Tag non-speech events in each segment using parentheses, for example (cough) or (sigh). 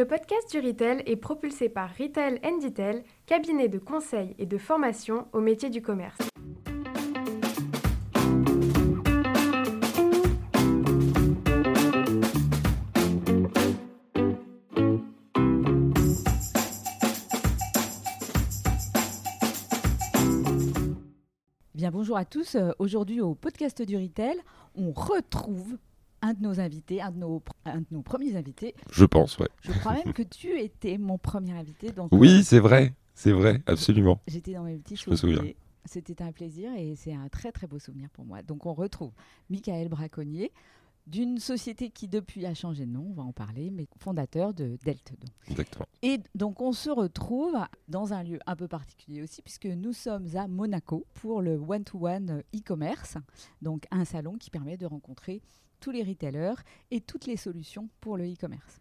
Le podcast du Retail est propulsé par Retail Detail, cabinet de conseil et de formation au métier du commerce. Bien, bonjour à tous. Euh, Aujourd'hui, au podcast du Retail, on retrouve un de nos invités, un de nos, un de nos premiers invités. Je pense, ouais. Je crois même que tu étais mon premier invité. Donc, Oui, euh, c'est vrai, c'est vrai, absolument. J'étais dans mes petits me souviens. C'était un plaisir et c'est un très très beau souvenir pour moi. Donc on retrouve Michael Braconnier d'une société qui depuis a changé de nom, on va en parler, mais fondateur de Delt. donc. Exactement. Et donc on se retrouve dans un lieu un peu particulier aussi, puisque nous sommes à Monaco pour le one-to-one e-commerce, donc un salon qui permet de rencontrer tous les retailers et toutes les solutions pour le e-commerce.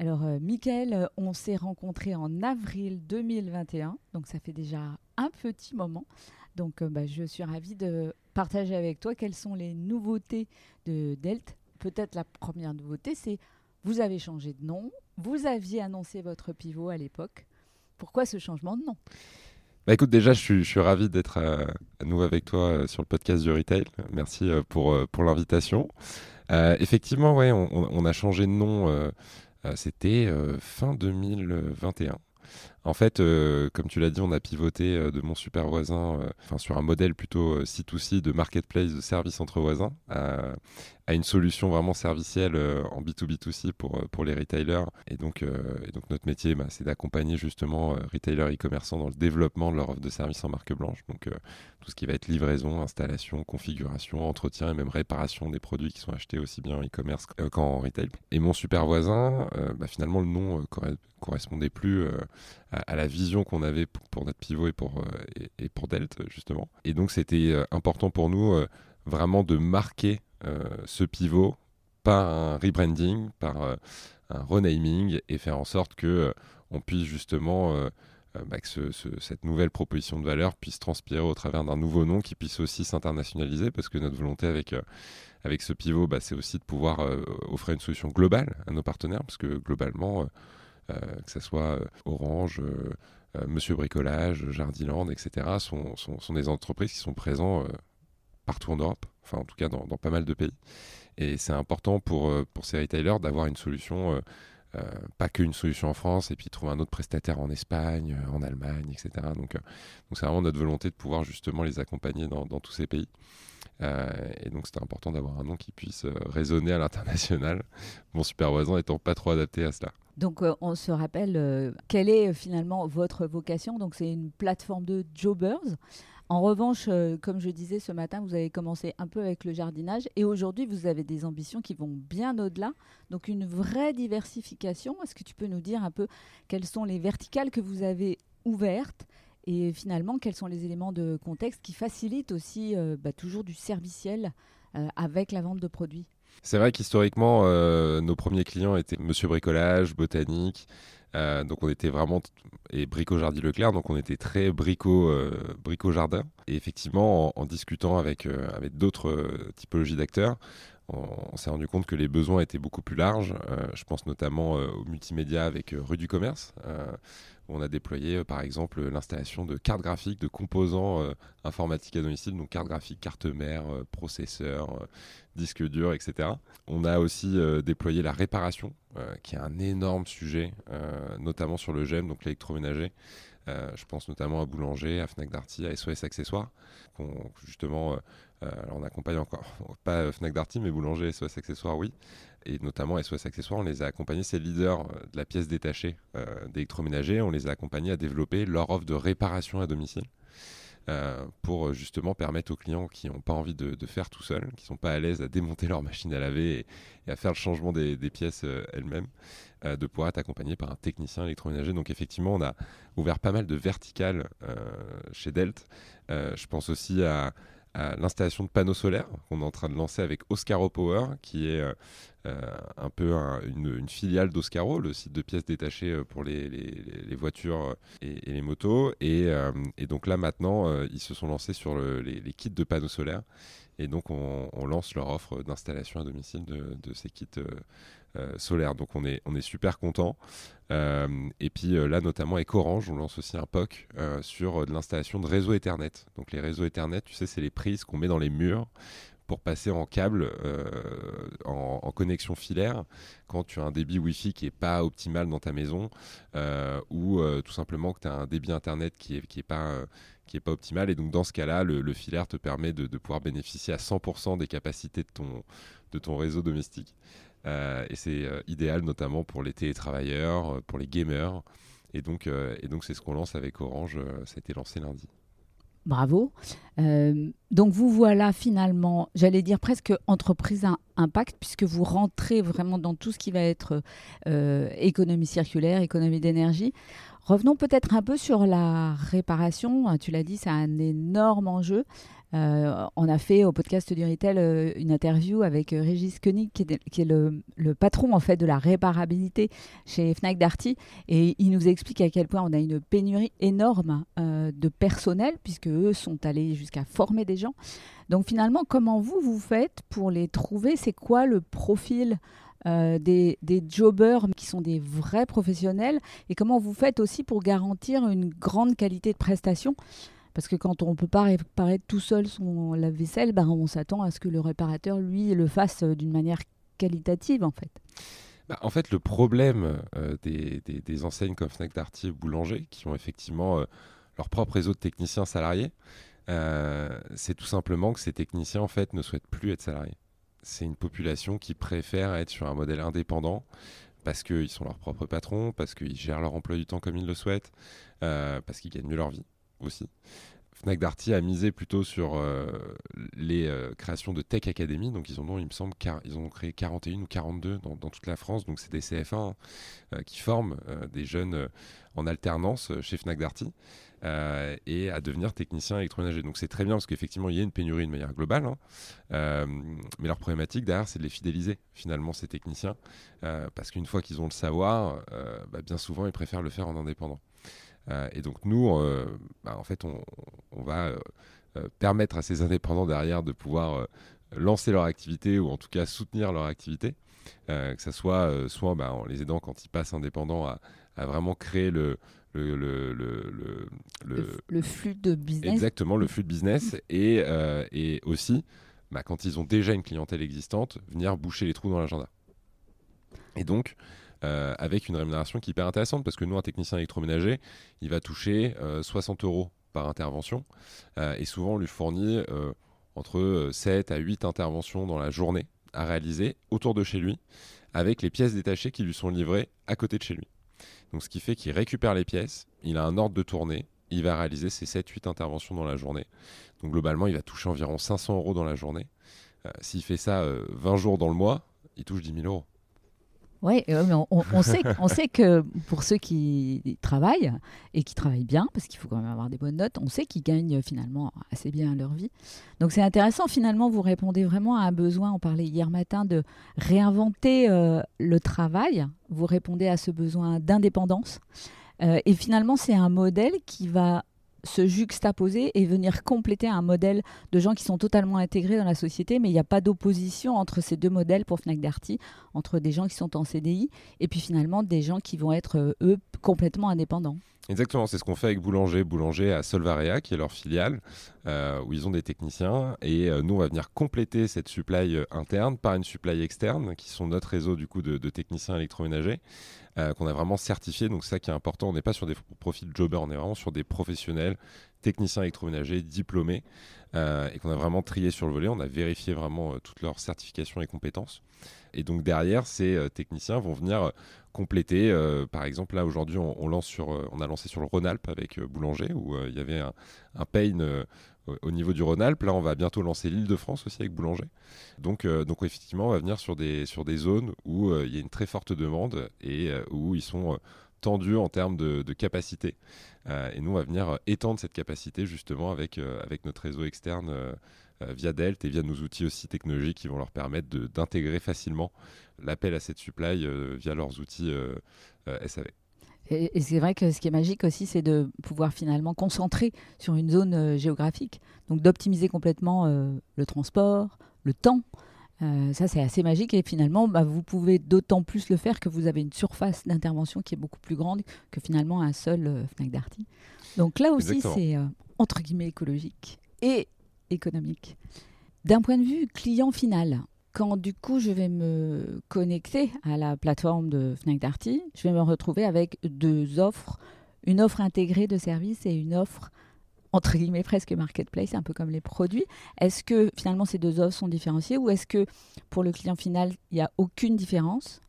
Alors, euh, euh, on s'est rencontrés en avril 2021, donc ça fait déjà un petit moment. Donc, euh, bah, je suis ravie de partager avec toi quelles sont les nouveautés de Delt. Peut-être la première nouveauté, c'est vous avez changé de nom, vous aviez annoncé votre pivot à l'époque. Pourquoi ce changement de nom? Bah écoute, déjà, je suis, je ravi d'être euh, à nouveau avec toi euh, sur le podcast du Retail. Merci pour, l'invitation. Effectivement, ouais, on, a changé de nom. C'était fin 2021. En fait, euh, comme tu l'as dit, on a pivoté euh, de mon super voisin, euh, enfin sur un modèle plutôt euh, C2C de marketplace de services entre voisins, à, une solution vraiment servicielle en B2B2C pour, pour les retailers. Et donc, donc notre métier, bah, c'est d'accompagner justement retailers e-commerçants dans le développement de leur offre de services en marque blanche. Donc tout ce qui va être livraison, installation, configuration, entretien et même réparation des produits qui sont achetés aussi bien en e-commerce qu'en retail. Et mon super voisin, bah, finalement le nom corre- correspondait plus à, la vision qu'on avait pour, notre pivot et pour, euh, et, pour Delt justement. Et donc c'était euh, important pour nous euh, vraiment de marquer ce pivot par un rebranding, par un renaming et faire en sorte que on puisse justement bah, que ce- ce- cette nouvelle proposition de valeur puisse transpirer au travers d'un nouveau nom qui puisse aussi s'internationaliser parce que notre volonté avec avec ce pivot, bah, c'est aussi de pouvoir offrir une solution globale à nos partenaires parce que globalement, que ce soit euh, Orange, euh, euh, Monsieur Bricolage, Jardiland, etc., sont, des entreprises qui sont présentes euh, partout en Europe, enfin en tout cas dans, dans pas mal de pays. Et c'est important pour, euh, pour ces retailers d'avoir une solution, euh, pas qu'une solution en France, et puis trouver un autre prestataire en Espagne, euh, en Allemagne, etc. Donc euh, donc c'est vraiment notre volonté de pouvoir justement les accompagner dans, tous ces pays. Et donc c'était important d'avoir un nom qui puisse résonner à l'international, (laughs) mon super voisin étant pas trop adapté à cela. Donc on se rappelle quelle est finalement votre vocation? Donc c'est une plateforme de jobbers. En revanche, euh, comme je disais ce matin, vous avez commencé un peu avec le jardinage et aujourd'hui vous avez des ambitions qui vont bien au-delà. Donc une vraie diversification. Est-ce que tu peux nous dire un peu quelles sont les verticales que vous avez ouvertes et finalement quels sont les éléments de contexte qui facilitent aussi euh, bah, toujours du serviciel euh, avec la vente de produits? C'est vrai qu'historiquement, nos premiers clients étaient Monsieur Bricolage, Botanique. Euh, donc on était vraiment et Brico Jardy Leclerc, donc on était très brico euh, brico jardin. Et effectivement, en, en discutant avec euh, avec d'autres euh, typologies d'acteurs, on, s'est rendu compte que les besoins étaient beaucoup plus larges. Euh, je pense notamment euh, au multimédia avec euh, Rue du Commerce, on a déployé par exemple l'installation de cartes graphiques, de composants informatiques à domicile, donc cartes graphiques, carte mère, euh, processeur, euh, disque dur, etc. On a aussi déployé la réparation, qui est un énorme sujet, notamment sur le GEM, donc l'électroménager. Je pense notamment à Boulanger, à Fnac Darty, à SOS Accessoires, qu'on justement, euh, euh, alors on accompagne encore, (laughs) pas euh, Fnac Darty, mais Boulanger, SOS Accessoires, oui. Et notamment SOS Accessoires, on les a accompagnés, c'est le leader euh, de la pièce détachée euh, d'électroménager, on les a accompagnés à développer leur offre de réparation à domicile. euh, pour euh, justement permettre aux clients qui n'ont pas envie de, de faire tout seuls, qui sont pas à l'aise à démonter leur machine à laver et, à faire le changement des, pièces euh, elles-mêmes, euh, de pouvoir être accompagné par un technicien électroménager. Donc effectivement, on a ouvert pas mal de verticales euh, chez Delt. Euh, je pense aussi à l'installation de panneaux solaires qu'on est en train de lancer avec Oscaro Power, qui est euh, euh, un peu un- une, filiale d'Oscaro, le site de pièces détachées euh, pour les, voitures et, les motos. Et, donc là maintenant, ils se sont lancés sur le- les, les kits de panneaux solaires. Et donc, on, lance leur offre d'installation à domicile de, ces kits solaires. Donc, on est, super content. et puis là, notamment avec Orange, on lance aussi un POC sur de l'installation de réseaux Ethernet. Donc, les réseaux Ethernet, tu sais, c'est les prises qu'on met dans les murs pour passer en câble, euh, en, connexion filaire, quand tu as un débit Wi-Fi qui n'est pas optimal dans ta maison, euh, ou euh, tout simplement que tu as un débit Internet qui n'est est pas, pas optimal. Et donc dans ce cas-là, le, filaire te permet de, pouvoir bénéficier à 100% des capacités de ton, réseau domestique. et c'est idéal notamment pour les télétravailleurs, pour les gamers. Et donc c'est ce qu'on lance avec Orange. ça a été lancé lundi. Bravo. Euh, donc vous voilà finalement, j'allais dire presque entreprise à impact, puisque vous rentrez vraiment dans tout ce qui va être euh, économie circulaire, économie d'énergie. Revenons peut-être un peu sur la réparation. Tu l'as dit, c'est un énorme enjeu. Euh, on a fait au podcast du Retail euh, une interview avec euh, Régis Koenig, qui est, le, patron en fait de la réparabilité chez Fnac Darty, et il nous explique à quel point on a une pénurie énorme de personnel, puisque eux sont allés jusqu'à former des gens. Donc finalement, comment vous vous faites pour les trouver? C'est quoi le profil des, des, jobbers qui sont des vrais professionnels? Et comment vous faites aussi pour garantir une grande qualité de prestation? Parce que quand on ne peut pas réparer tout seul son lave-vaisselle, ben on s'attend à ce que le réparateur, lui, le fasse euh, d'une manière qualitative, en fait. Bah, en fait, le problème euh, des, des, enseignes comme Fnac Darty et Boulanger, qui ont effectivement euh, leur propre réseau de techniciens salariés, c'est tout simplement que ces techniciens, en fait, ne souhaitent plus être salariés. C'est une population qui préfère être sur un modèle indépendant, parce qu'ils sont leurs propres patrons, parce qu'ils gèrent leur emploi du temps comme ils le souhaitent, parce qu'ils gagnent mieux leur vie aussi. Fnac Darty a misé plutôt sur euh, les euh, créations de Tech Academy. Donc, ils ont, il me semble, ils ont créé 41 ou 42 dans, toute la France. Donc, c'est des CF1 hein, euh, qui forment des jeunes en alternance chez Fnac Darty et à devenir techniciens électroménagers. Donc, c'est très bien parce qu'effectivement, il y a une pénurie de manière globale. Hein. mais leur problématique derrière, c'est de les fidéliser finalement, ces techniciens. parce qu'une fois qu'ils ont le savoir, bah, bien souvent, ils préfèrent le faire en indépendant. Euh, et donc nous, euh, bah, en fait, on, va euh, permettre à ces indépendants derrière de pouvoir lancer leur activité ou en tout cas soutenir leur activité. que ce soit soit bah, en les aidant quand ils passent indépendants à, vraiment créer le, le, le, le, le, flux de business. Exactement, le flux de business. et, et aussi, bah, quand ils ont déjà une clientèle existante, venir boucher les trous dans l'agenda. Et donc, euh, avec une rémunération qui est hyper intéressante parce que nous, un technicien électroménager, il va toucher 60 euh, euros par intervention euh, et souvent on lui fournit entre 7 à 8 interventions dans la journée à réaliser autour de chez lui avec les pièces détachées qui lui sont livrées à côté de chez lui. Donc ce qui fait qu'il récupère les pièces, il a un ordre de tournée, il va réaliser ses 7-8 interventions dans la journée. Donc globalement, il va toucher environ 500 euros dans la journée. S'il fait ça 20 jours dans le mois, il touche 10 000 euros. Oui, on, sait, sait que pour ceux qui travaillent et qui travaillent bien, parce qu'il faut quand même avoir des bonnes notes, on sait qu'ils gagnent finalement assez bien leur vie. Donc c'est intéressant, finalement, vous répondez vraiment à un besoin. On parlait hier matin de réinventer euh, le travail. Vous répondez à ce besoin d'indépendance. Euh, et finalement, c'est un modèle qui va se juxtaposer et venir compléter un modèle de gens qui sont totalement intégrés dans la société, mais il n'y a pas d'opposition entre ces deux modèles pour Fnac Darty, entre des gens qui sont en CDI et puis finalement des gens qui vont être, euh, eux, complètement indépendants. Exactement, c'est ce qu'on fait avec Boulanger. Boulanger à Solvaria, qui est leur filiale, euh, où ils ont des techniciens. Et euh, nous, on va venir compléter cette supply interne par une supply externe, qui sont notre réseau du coup de techniciens électroménagers. Euh, qu'on a vraiment certifié. Donc, ça qui est important. On n'est pas sur des profils jobbers, on est vraiment sur des professionnels, techniciens électroménagers, diplômés, et qu'on a vraiment trié sur le volet. On a vérifié vraiment euh, toutes leurs certifications et compétences. Et donc, derrière, ces techniciens vont venir compléter. par exemple, là, aujourd'hui, on, lance sur, on a lancé sur le Rhône-Alpes avec Boulanger, où il y avait un, un pain au niveau du Rhône-Alpes. Là, on va bientôt lancer l'île de France aussi avec Boulanger. Donc, euh, donc effectivement, on va venir sur des, sur des zones où euh, il y a une très forte demande et euh, où ils sont tendus en termes de, capacité. et nous, on va venir étendre cette capacité justement avec, avec notre réseau externe via Delt et via nos outils aussi technologiques qui vont leur permettre d'intégrer facilement l'appel à cette supply via leurs outils SAV. Et, c'est vrai que ce qui est magique aussi, c'est de pouvoir finalement concentrer sur une zone euh, géographique, donc d'optimiser complètement euh, le transport, le temps. Euh, ça, c'est assez magique et finalement, bah, vous pouvez d'autant plus le faire que vous avez une surface d'intervention qui est beaucoup plus grande que finalement un seul Fnac Darty. Donc là aussi, c'est entre guillemets écologique et économique. D'un point de vue client final, quand du coup je vais me connecter à la plateforme de Fnac Darty, je vais me retrouver avec deux offres, une offre intégrée de services et une offre entre guillemets presque marketplace, un peu comme les produits. Est-ce que finalement ces deux offres sont différenciées ou est-ce que pour le client final, il n'y a aucune différence?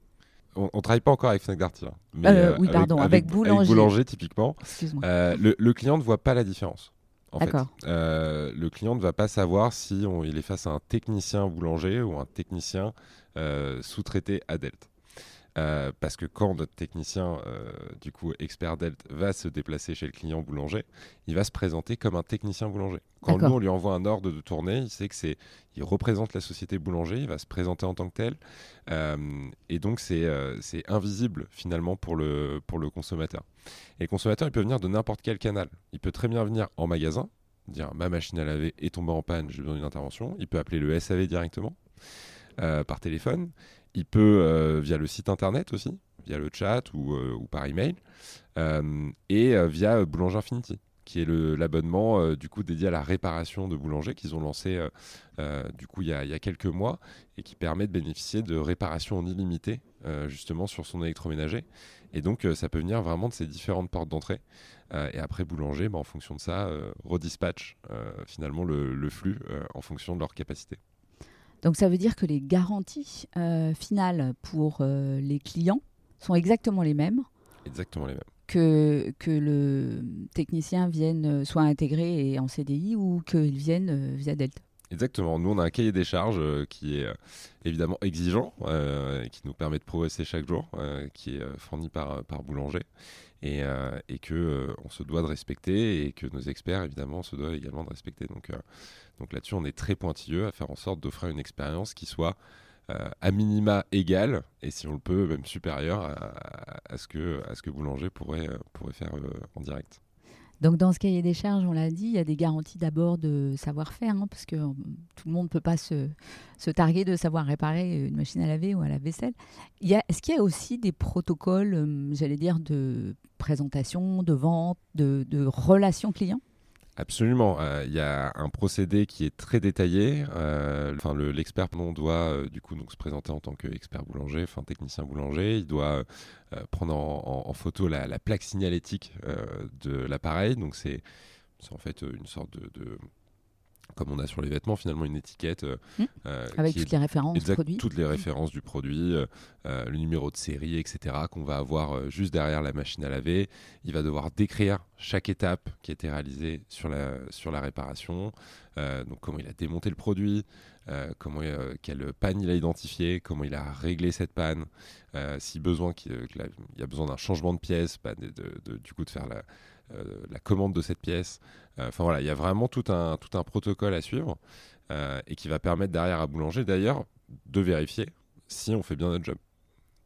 On ne travaille pas encore avec Fnac Darty. Hein. Euh, oui, pardon, avec, Boulanger. Boulanger typiquement. Euh, le, le, client ne voit pas la différence. Euh, le client ne va pas savoir si il est face à un technicien boulanger ou un technicien euh, sous-traité à Delt. Euh, parce que quand notre technicien, du coup expert Delt, va se déplacer chez le client boulanger, il va se présenter comme un technicien boulanger. Quand nous on lui envoie un ordre de tournée, il sait que c'est, il représente la société boulanger, il va se présenter en tant que tel, et donc c'est c'est invisible finalement pour le pour le consommateur. Et le consommateur, il peut venir de n'importe quel canal. Il peut très bien venir en magasin, dire ma machine à laver est tombée en panne, j'ai besoin d'une intervention. Il peut appeler le SAV directement euh, par téléphone. Il peut euh, via le site internet aussi, via le chat ou, euh, par email, et via Boulanger Infinity qui est l'abonnement du coup dédié à la réparation de boulanger qu'ils ont lancé du coup il y, a, quelques mois et qui permet de bénéficier de réparations en illimité justement sur son électroménager et donc, euh, ça peut venir vraiment de ces différentes portes d'entrée. Euh, et après, boulanger, bah, en fonction de ça, euh, redispatch finalement le, flux en fonction de leur capacité. Donc, ça veut dire que les garanties finales pour les clients sont exactement les mêmes. Exactement les mêmes. Que, que le technicien vienne soit intégré et en CDI ou qu'il vienne via Delta. Exactement. Nous, on a un cahier des charges euh, qui est euh, évidemment exigeant, euh, qui nous permet de progresser chaque jour, qui est fourni par, Boulanger, et, et que on se doit de respecter, et que nos experts, évidemment, se doivent également de respecter. Donc, là-dessus, on est très pointilleux à faire en sorte d'offrir une expérience qui soit à minima égale, et si on le peut, même supérieure à, ce, que, Boulanger pourrait faire en direct. Donc dans ce cahier des charges, on l'a dit, il y a des garanties d'abord de savoir-faire, hein, parce que euh, tout le monde ne peut pas se, targuer de savoir réparer une machine à laver ou à la vaisselle. Est-ce qu'il y a aussi des protocoles, euh, j'allais dire, de présentation, de vente, de, de relations clients? Absolument. Euh, il y a un procédé qui est très détaillé. Euh, l'expert doit euh, du coup donc se présenter en tant qu'expert boulanger, enfin technicien boulanger. Il doit prendre en, photo la, plaque signalétique de l'appareil. Donc c'est en fait une sorte de comme on a sur les vêtements, finalement une étiquette. Euh, mmh. euh, Avec toutes les références du produit. Toutes les références du produit, euh, le numéro de série, etc., qu'on va avoir juste derrière la machine à laver. Il va devoir décrire chaque étape qui a été réalisée sur la, sur la réparation. donc comment il a démonté le produit, comment, quelle panne il a identifié, comment il a réglé cette panne, si besoin, qu'il y a besoin d'un changement de pièce, bah, de, du coup de faire la, la commande de cette pièce. Euh, enfin voilà, il y a vraiment tout un, tout un protocole à suivre euh, et qui va permettre derrière à Boulanger d'ailleurs de vérifier si on fait bien notre job.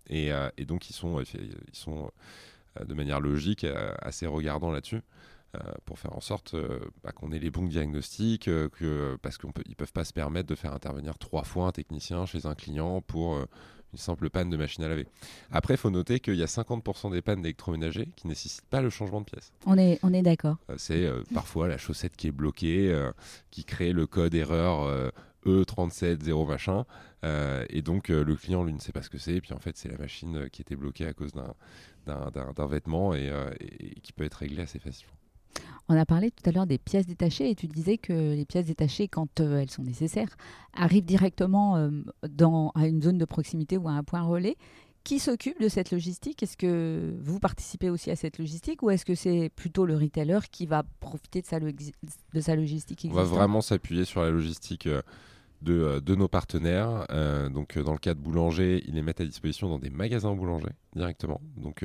Et, euh, donc ils sont, ils sont de manière logique assez regardants là-dessus. pour faire en sorte bah, qu'on ait les bons diagnostics, parce qu'ils ne peuvent pas se permettre de faire intervenir trois fois un technicien chez un client pour une simple panne de machine à laver. Après, il faut noter qu'il y a 50% des pannes d'électroménager qui ne nécessitent pas le changement de pièce. On est, on est d'accord. Euh, c'est euh, parfois la chaussette qui est bloquée, euh, qui crée le code erreur E37 0 machin. et donc, le client, lui, ne sait pas ce que c'est. Et puis, en fait, c'est la machine qui était bloquée à cause d'un vêtement et, et qui peut être réglée assez facilement. On a parlé tout à l'heure des pièces détachées et tu disais que les pièces détachées, quand euh, elles sont nécessaires, arrivent directement euh, dans, à une zone de proximité ou à un point relais. Qui s'occupe de cette logistique? Est-ce que vous participez aussi à cette logistique ou est-ce que c'est plutôt le retailer qui va profiter de sa, de sa logistique On va vraiment s'appuyer sur la logistique. Euh, de, nos partenaires. donc, dans le cas de Boulanger, ils les mettent à disposition dans des magasins boulanger directement. Donc,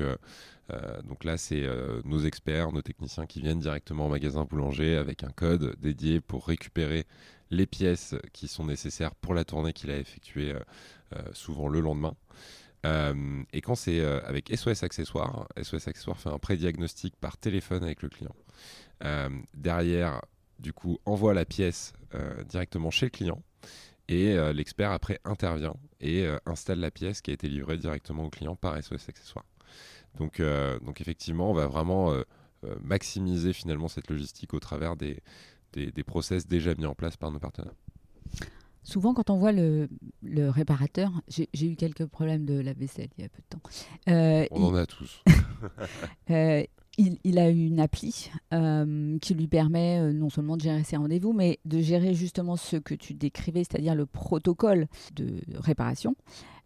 euh, donc là, c'est euh, nos experts, nos techniciens qui viennent directement au magasin boulanger avec un code dédié pour récupérer les pièces qui sont nécessaires pour la tournée qu'il a effectuée euh, souvent le lendemain. et quand c'est avec SOS Accessoires, SOS Accessoires fait un pré-diagnostic par téléphone avec le client. derrière, du coup, envoie la pièce directement chez le client et l'expert après intervient et installe la pièce qui a été livrée directement au client par SOS Accessoires. Donc, donc effectivement, on va vraiment maximiser finalement cette logistique au travers des, des, process déjà mis en place par nos partenaires. Souvent, quand on voit le, le réparateur, j'ai eu quelques problèmes de la vaisselle il y a peu de temps. Euh, on en a tous. (laughs) (laughs) euh, il, il, a une appli euh, qui lui permet euh, non seulement de gérer ses rendez-vous, mais de gérer justement ce que tu décrivais, c'est-à-dire le protocole de réparation.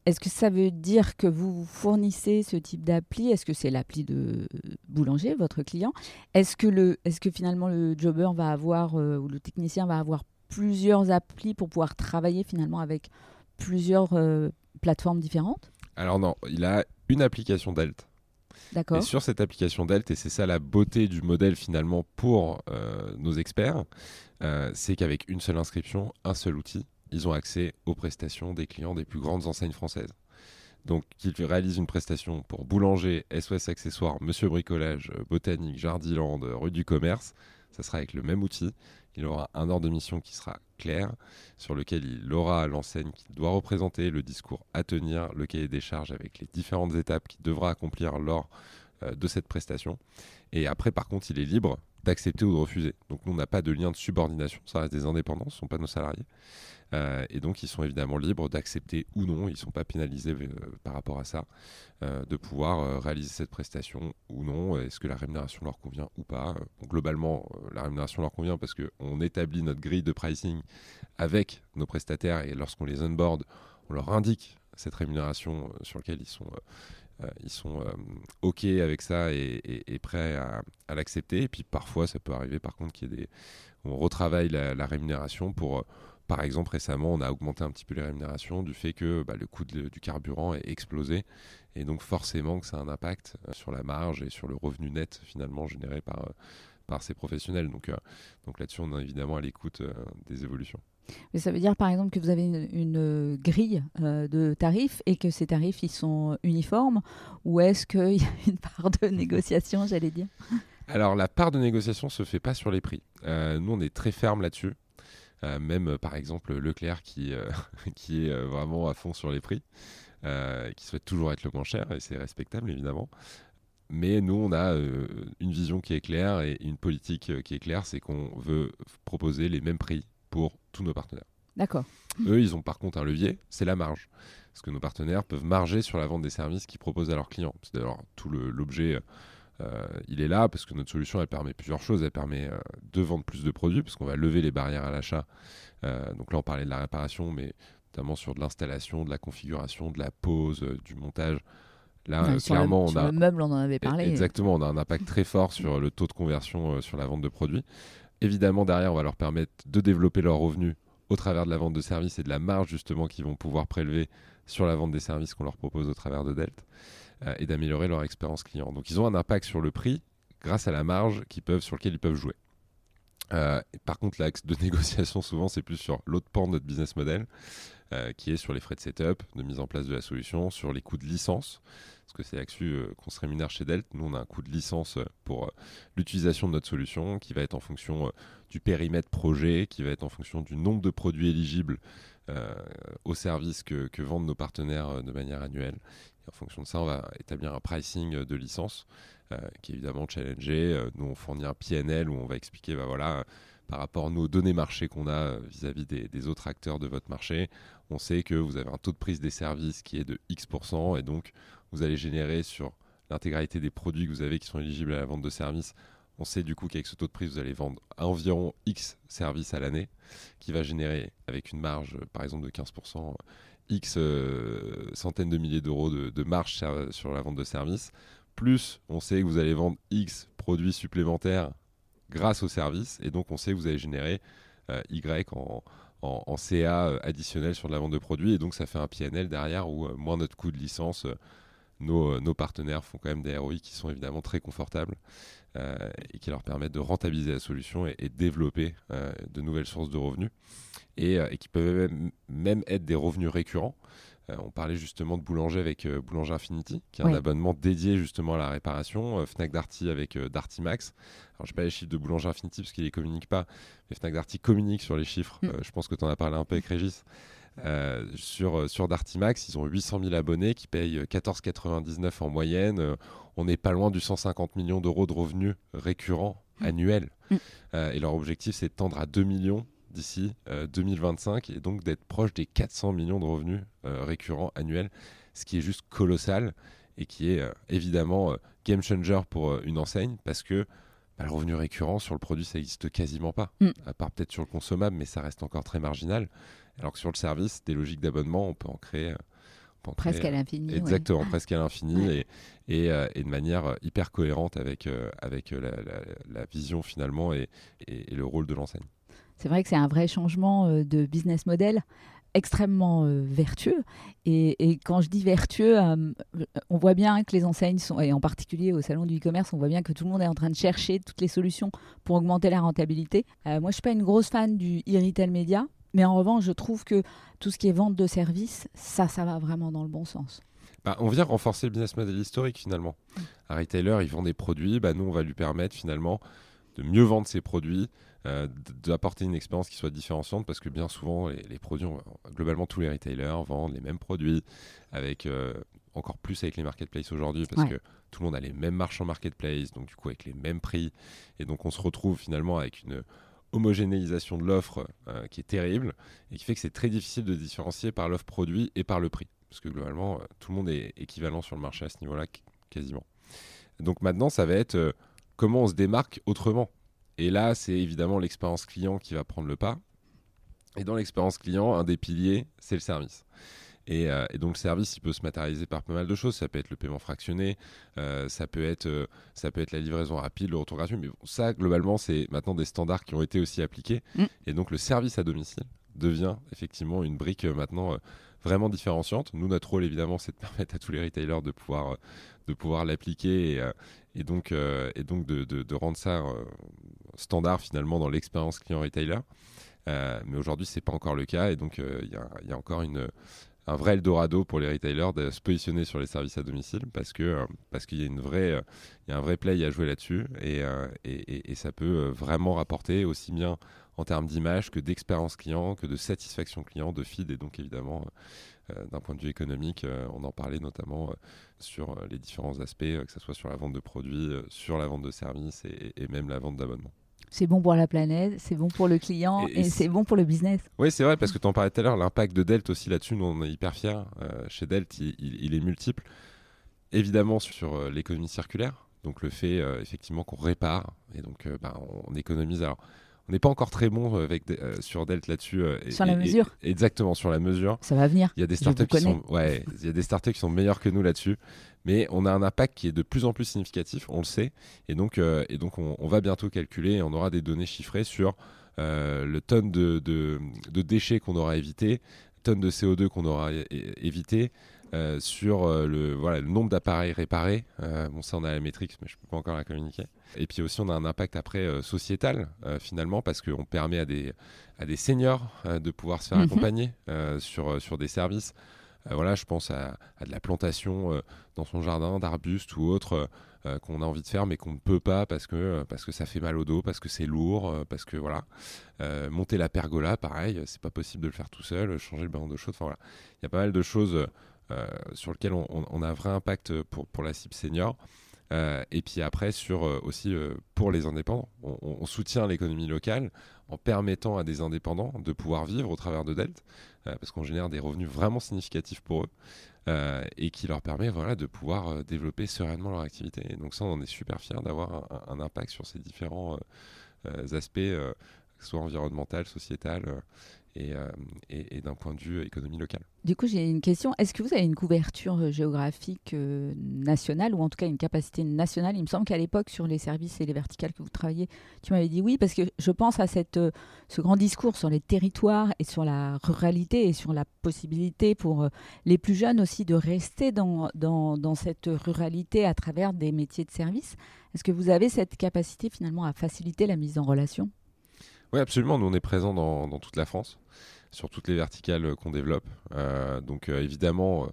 Est-ce que ça veut dire que vous fournissez ce type d'appli? Est-ce que c'est l'appli de boulanger, votre client? Est-ce que, est que finalement le jobber va avoir, euh, ou le technicien va avoir plusieurs applis pour pouvoir travailler finalement avec plusieurs plateformes différentes? Alors non, il a une application Delt. Sur cette application Delt, et c'est ça la beauté du modèle finalement pour euh, nos experts, c'est qu'avec une seule inscription, un seul outil, ils ont accès aux prestations des clients des plus grandes enseignes françaises. Donc, qu'ils réalisent une prestation pour Boulanger, SOS Accessoires, Monsieur Bricolage, Botanique, Jardiland, rue du Commerce, ça sera avec le même outil. Il aura un ordre de mission qui sera clair, sur lequel il aura l'enseigne qu'il doit représenter, le discours à tenir, le cahier des charges avec les différentes étapes qu'il devra accomplir lors euh, de cette prestation. Et après, par contre, il est libre d'accepter ou de refuser. Donc, nous, on n'a pas de lien de subordination, ça reste des indépendants, ce ne sont pas nos salariés. Euh, et donc, ils sont évidemment libres d'accepter ou non, ils ne sont pas pénalisés euh, par rapport à ça, euh, de pouvoir réaliser cette prestation ou non. Est-ce que la rémunération leur convient ou pas? Globalement, la rémunération leur convient parce qu'on établit notre grille de pricing avec nos prestataires et lorsqu'on les onboard, on leur indique cette rémunération sur laquelle ils sont ils sont OK avec ça et, prêts à, l'accepter. Et puis parfois, ça peut arriver par contre qu'il y ait des... On retravaille la, la rémunération pour par exemple, récemment, on a augmenté un petit peu les rémunérations du fait que bah, le coût du carburant est explosé. Et donc, forcément, que ça a un impact euh, sur la marge et sur le revenu net, finalement, généré par, euh, par ces professionnels. Donc, euh, donc là-dessus, on est évidemment à l'écoute des évolutions. Mais ça veut dire, par exemple, que vous avez une, grille de tarifs et que ces tarifs, ils sont uniformes Ou est-ce qu'il y a (laughs) une part de négociation, j'allais dire? Alors la part de négociation se fait pas sur les prix. nous on est très ferme là-dessus. Euh, même euh, par exemple Leclerc qui, euh, (laughs) qui est vraiment à fond sur les prix, qui souhaite toujours être le moins cher, et c'est respectable évidemment. Mais nous, on a une vision qui est claire et une politique qui est claire, c'est qu'on veut proposer les mêmes prix pour tous nos partenaires. D'accord. Eux, ils ont par contre un levier, c'est la marge. Parce que nos partenaires peuvent marger sur la vente des services qu'ils proposent à leurs clients. C'est d'ailleurs tout l'objet euh, il est là parce que notre solution, elle permet plusieurs choses. Elle permet euh, de vendre plus de produits parce qu'on va lever les barrières à l'achat. Euh, donc là, on parlait de la réparation, mais notamment sur de l'installation, de la configuration, de la pose, du montage. Là, clairement, on a. Le meuble, on en avait parlé. Exactement, on a un impact très fort sur le taux de conversion sur la vente de produits. Évidemment, derrière, on va leur permettre de développer leurs revenus au travers de la vente de services et de la marge justement qu'ils vont pouvoir prélever sur la vente des services qu'on leur propose au travers de Delt. Euh, et d'améliorer leur expérience client. Donc ils ont un impact sur le prix grâce à la marge peuvent, sur laquelle ils peuvent jouer. Euh, par contre, l'axe de (laughs) négociation, souvent, c'est plus sur l'autre pan de notre business model, euh, qui est sur les frais de setup, de mise en place de la solution, sur les coûts de licence, parce que c'est là-dessus qu'on se rémunère chez Delt. Nous, on a un coût de licence pour l'utilisation de notre solution, qui va être en fonction du périmètre projet, qui va être en fonction du nombre de produits éligibles aux services que, vendent nos partenaires de manière annuelle en fonction de ça, on va établir un pricing de licence euh, qui est évidemment challengé. Euh, nous, on fournit un PNL où on va expliquer, bah voilà, par rapport à nos données marché qu'on a euh, vis-à-vis des, autres acteurs de votre marché, on sait que vous avez un taux de prise des services qui est de X% et donc vous allez générer sur l'intégralité des produits que vous avez qui sont éligibles à la vente de services. On sait du coup qu'avec ce taux de prise, vous allez vendre environ X services à l'année, qui va générer avec une marge par exemple de 15% X euh, centaines de milliers d'euros de, marge sur la vente de services, plus on sait que vous allez vendre X produits supplémentaires grâce au service, et donc on sait que vous allez générer euh, Y en, CA euh, additionnel sur de la vente de produits, et donc ça fait un PNL derrière où moins notre coût de licence, nos, nos, partenaires font quand même des ROI qui sont évidemment très confortables et qui leur permettent de rentabiliser la solution et, et développer de nouvelles sources de revenus. Euh, et, qui peuvent même, être des revenus récurrents. on parlait justement de boulanger avec Boulanger Infinity, qui est un abonnement dédié justement à la réparation. Fnac Darty avec Darty Max. Alors, je n'ai pas les chiffres de Boulanger Infinity parce qu'il ne les communique pas, mais Fnac Darty communique sur les chiffres. Mm. je pense que tu en as parlé un peu avec Régis. Euh, sur, euh, sur Dartimax, ils ont 800 000 abonnés qui payent 14,99 en moyenne. Euh, on n'est pas loin du 150 millions d'euros de revenus récurrents mmh. annuels. Mmh. et leur objectif, c'est de tendre à 2 millions d'ici 2025 et donc d'être proche des 400 millions de revenus récurrents annuels, ce qui est juste colossal et qui est évidemment game changer pour une enseigne parce que bah, le revenu récurrent sur le produit, ça n'existe quasiment pas, mmh. à part peut-être sur le consommable, mais ça reste encore très marginal. Alors que sur le service, des logiques d'abonnement, on peut en créer. (laughs) presque à l'infini. Exactement, presque à l'infini et, euh, et, de manière euh, hyper cohérente avec, euh, avec la, vision finalement et, et, le rôle de l'enseigne. C'est vrai que c'est un vrai changement de business model extrêmement vertueux. Et, quand je dis vertueux, on voit bien que les enseignes sont, et en particulier au salon du e-commerce, on voit bien que tout le monde est en train de chercher toutes les solutions pour augmenter la rentabilité. moi, je ne suis pas une grosse fan du e-retail média. Mais en revanche, je trouve que tout ce qui est vente de services, ça, ça va vraiment dans le bon sens. Bah, on vient renforcer le business model historique finalement. Mm. Un retailer, il vend des produits, bah, nous, on va lui permettre finalement de mieux vendre ses produits, euh, d'apporter une expérience qui soit différenciante parce que bien souvent, les, produits, globalement, tous les retailers vendent les mêmes produits, avec euh, encore plus avec les marketplaces aujourd'hui parce que tout le monde a les mêmes marchands marketplace, donc du coup avec les mêmes prix. Et donc on se retrouve finalement avec une homogénéisation de l'offre euh, qui est terrible et qui fait que c'est très difficile de différencier par l'offre produit et par le prix. Parce que globalement, euh, tout le monde est équivalent sur le marché à ce niveau-là, quasiment. Donc maintenant, ça va être euh, comment on se démarque autrement. Et là, c'est évidemment l'expérience client qui va prendre le pas. Et dans l'expérience client, un des piliers, c'est le service. Euh, et, donc le service, il peut se matérialiser par pas mal de choses. Ça peut être le paiement fractionné, euh, ça, peut être, euh, ça peut être la livraison rapide, le retour gratuit. Mais ça, globalement, c'est maintenant des standards qui ont été aussi appliqués. Mm. Et donc le service à domicile devient effectivement une brique maintenant vraiment différenciante. Nous, notre rôle, évidemment, c'est de (laughs) permettre à tous les retailers de pouvoir, de pouvoir l'appliquer et, donc, et donc de, de, rendre ça standard finalement dans l'expérience client retailer. mais aujourd'hui, c'est pas encore le cas et donc il y, a encore une, un vrai Eldorado pour les retailers de se positionner sur les services à domicile parce que euh, qu'il y a euh, il y a un vrai play à jouer là-dessus et, euh, et, et, ça peut vraiment rapporter aussi bien en termes d'image que d'expérience client que de satisfaction client de feed et donc évidemment d'un point de vue économique on en parlait notamment sur les différents aspects que ce soit sur la vente de produits sur la vente de services et même la vente d'abonnements c'est bon pour la planète, c'est bon pour le client et, c'est bon pour le business. Oui, c'est vrai, parce que tu en parlais tout à l'heure, l'impact de Delt aussi là-dessus, nous on est hyper fiers. Euh, chez Delt, il, est multiple. Évidemment sur euh, l'économie circulaire, donc le fait euh, effectivement qu'on répare et donc bah, on, économise. Alors, on n'est pas encore très bon avec sur Delt là-dessus. sur la mesure. exactement, sur la mesure. Ça va venir. Il y a des startups qui sont, ouais, il y a des startups qui sont meilleures que nous là-dessus mais on a un impact qui est de plus en plus significatif, on le sait, et donc, euh, et donc on, va bientôt calculer et on aura des données chiffrées sur euh, le tonne de, de, déchets qu'on aura évité, tonnes de CO2 qu'on aura évité. Euh, sur le, voilà, le nombre d'appareils réparés. bon, ça, on a la métrique, mais je ne peux pas encore la communiquer. Et puis aussi, on a un impact après sociétal, finalement, parce qu'on permet à des, à des seniors de pouvoir se faire mhm. accompagner sur, sur des services. Euh, voilà, je pense à, de la plantation euh, dans son jardin d'arbustes ou autre euh, qu'on a envie de faire mais qu'on ne peut pas parce que, parce que ça fait mal au dos, parce que c'est lourd, parce que voilà. monter la pergola, pareil, c'est pas possible de le faire tout seul, changer le ballon de chaude, enfin voilà. Il y a pas mal de choses sur lesquelles on, a un vrai impact pour, pour la cible senior. et puis après, sur aussi pour les indépendants, on soutient l'économie locale en permettant à des indépendants de pouvoir vivre au travers de Delt, euh, parce qu'on génère des revenus vraiment significatifs pour eux. Euh, et qui leur permet voilà, de pouvoir euh, développer sereinement leur activité. Et donc ça, on est super fiers d'avoir un, impact sur ces différents aspects, que ce soit environnemental, sociétal euh, et, d'un point de vue économie locale. Du coup, j'ai une question. Est-ce que vous avez une couverture euh, géographique euh, nationale ou en tout cas une capacité nationale? Il me semble qu'à l'époque, sur les services et les verticales que vous travaillez, tu m'avais dit oui, parce que je pense à ce grand discours sur les territoires et sur la ruralité et sur la possibilité pour les plus jeunes aussi de rester dans cette ruralité à travers des métiers de service. Est-ce que vous avez cette capacité finalement à faciliter la mise en relation? Oui, absolument. Nous, on est présents dans, toute la France sur toutes les verticales qu'on développe. donc évidemment,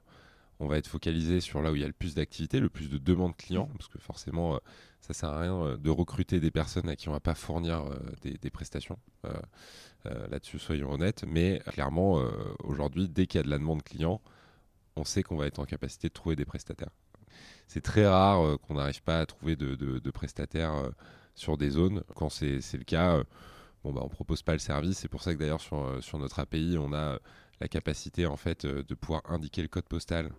on va être focalisé sur là où il y a le plus d'activité, le plus de demandes clients, parce que forcément, ça sert à rien de recruter des personnes à qui on va pas fournir des, prestations. Là-dessus, soyons honnêtes. Mais clairement, aujourd'hui, dès qu'il y a de la demande client, on sait qu'on va être en capacité de trouver des prestataires. C'est très rare qu'on n'arrive pas à trouver de, prestataires sur des zones. Quand c'est le cas, bon, bah, on propose pas le service. C'est pour ça que d'ailleurs sur, sur notre API, on a la capacité en fait de pouvoir indiquer le code postal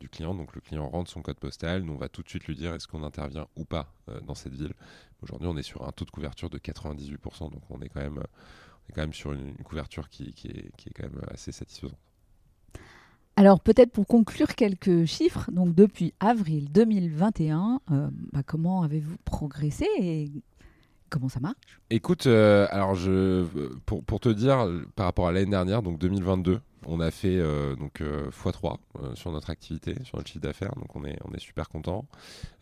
du client. Donc le client rentre son code postal, nous on va tout de suite lui dire est-ce qu'on intervient ou pas dans cette ville. Aujourd'hui on est sur un taux de couverture de 98%, donc on est quand même, sur une, couverture qui, est, quand même assez satisfaisante. Alors peut-être pour conclure quelques chiffres, donc depuis avril 2021, euh, bah, comment avez-vous progressé comment ça marche Écoute, euh, alors je, pour, te dire, par rapport à l'année dernière, donc 2022, on a fait euh, donc x3 sur notre activité, sur notre chiffre d'affaires, donc on est, on est super content.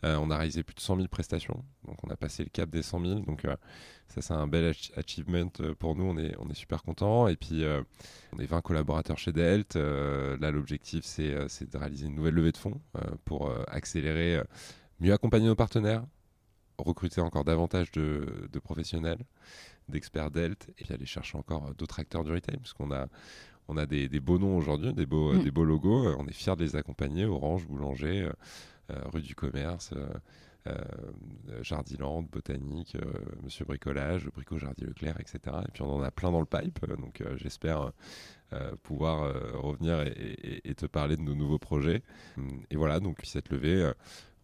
on a réalisé plus de 100 000 prestations, donc on a passé le cap des 100 000, donc ça c'est un bel achievement pour nous, on est, on est super content. Et puis on est 20 collaborateurs chez Delt. là l'objectif c'est de réaliser une nouvelle levée de fonds pour accélérer, mieux accompagner nos partenaires, recruter encore davantage de, de professionnels, d'experts Delt, et puis aller chercher encore d'autres acteurs du retail, parce qu'on a on a des, beaux noms aujourd'hui, des beaux, mm. des beaux logos. Euh, on est fiers de les accompagner. Orange, Boulanger, euh, euh, rue du Commerce, Jardiland, Botanique, Monsieur Bricolage, Brico Jardy Leclerc, etc. Et puis on en a plein dans le pipe. Donc j'espère pouvoir revenir et, te parler de nos nouveaux projets. Et voilà, donc cette levée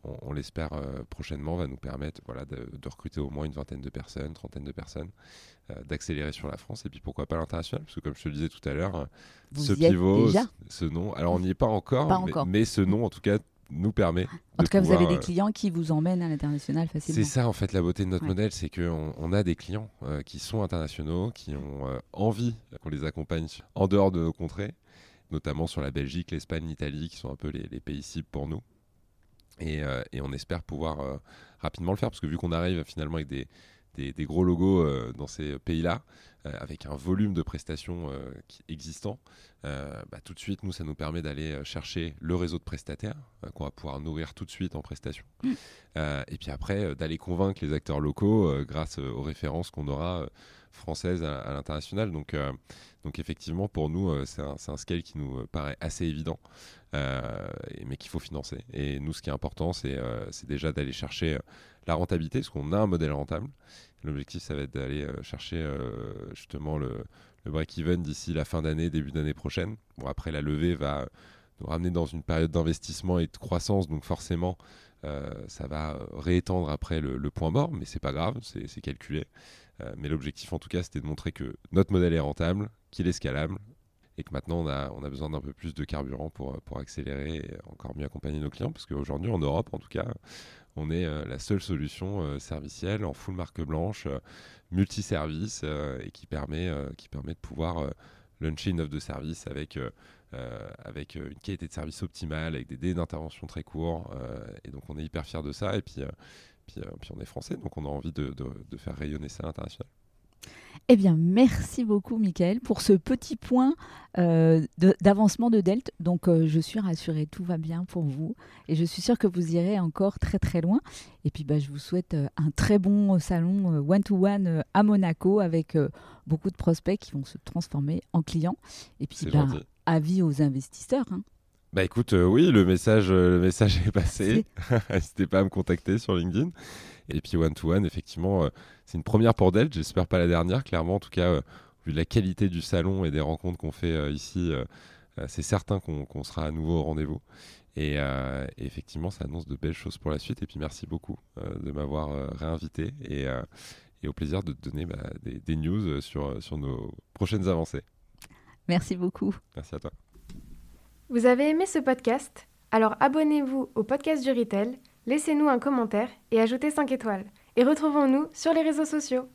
on, l'espère prochainement, va nous permettre voilà, de, recruter au moins une vingtaine de personnes, trentaine de personnes, euh, d'accélérer sur la France. Et puis pourquoi pas l'international parce que comme je te le disais tout à l'heure ce pivot ce nom alors on n'y est pas encore, mais, ce nom en tout cas nous permet en tout cas vous avez des euh, clients qui vous emmènent à l'international facilement. C'est ça en fait la beauté de notre modèle c'est qu'on on a des clients euh, qui sont internationaux qui ont envie qu'on les accompagne en dehors de nos contrées notamment sur la Belgique l'Espagne l'Italie qui sont un peu les, pays cibles pour nous et, et on espère pouvoir rapidement le faire parce que vu qu'on arrive finalement avec des des, gros logos euh, dans ces pays-là, euh, avec un volume de prestations euh, existant, bah, tout de suite, nous, ça nous permet d'aller chercher le réseau de prestataires qu'on va pouvoir nourrir tout de suite en prestations. Mm. et puis après, d'aller convaincre les acteurs locaux grâce aux références qu'on aura françaises à, l'international. Donc, donc effectivement, pour nous, c'est un, un, scale qui nous paraît assez évident. mais qu'il faut financer. Et nous, ce qui est important, c'est déjà d'aller chercher la rentabilité, parce qu'on a un modèle rentable. L'objectif, ça va être d'aller euh, chercher euh, justement le, break-even d'ici la fin d'année, début d'année prochaine. Bon, après, la levée va nous ramener dans une période d'investissement et de croissance, donc forcément, euh, ça va réétendre après le, point mort, mais c'est pas grave, c'est calculé. Mais l'objectif, en tout cas, c'était de montrer que notre modèle est rentable, qu'il est scalable, et que maintenant, on a, on a besoin d'un peu plus de carburant pour, pour accélérer et encore mieux accompagner nos clients, parce qu'aujourd'hui, en Europe, en tout cas, on est euh, la seule solution euh, servicielle en full marque blanche, euh, multiservice et qui permet, qui permet de pouvoir lancer une offre de service avec, avec une qualité de service optimale, avec des délais d'intervention très courts. et donc on est hyper fiers de ça. Et puis, puis, puis, on est français, donc on a envie de, de faire rayonner ça à l'international. Eh bien, merci beaucoup, Michael, pour ce petit point euh, d'avancement de, Delt. Donc, euh, je suis rassurée, tout va bien pour vous. Et je suis sûre que vous irez encore très, très loin. Et puis, bah, je vous souhaite euh, un très bon salon one-to-one à Monaco avec beaucoup de prospects qui vont se transformer en clients. Et puis, bah, avis aux investisseurs. Hein. Bah écoute, oui, le message, le message est passé. (laughs) N'hésitez pas à me contacter sur LinkedIn. Et puis One to One, effectivement, euh, c'est une première pour Dell. J'espère pas la dernière, clairement. En tout cas, euh, vu la qualité du salon et des rencontres qu'on fait euh, ici, c'est certain qu'on sera à nouveau au rendez-vous. Et, effectivement, ça annonce de belles choses pour la suite. Et puis merci beaucoup de m'avoir réinvité et, au plaisir de te donner bah, des, des, news sur, sur nos prochaines avancées. Merci beaucoup. Merci à toi. Vous avez aimé ce podcast? Alors abonnez-vous au podcast du Retail laissez-nous un commentaire et ajoutez 5 étoiles. Et retrouvons-nous sur les réseaux sociaux.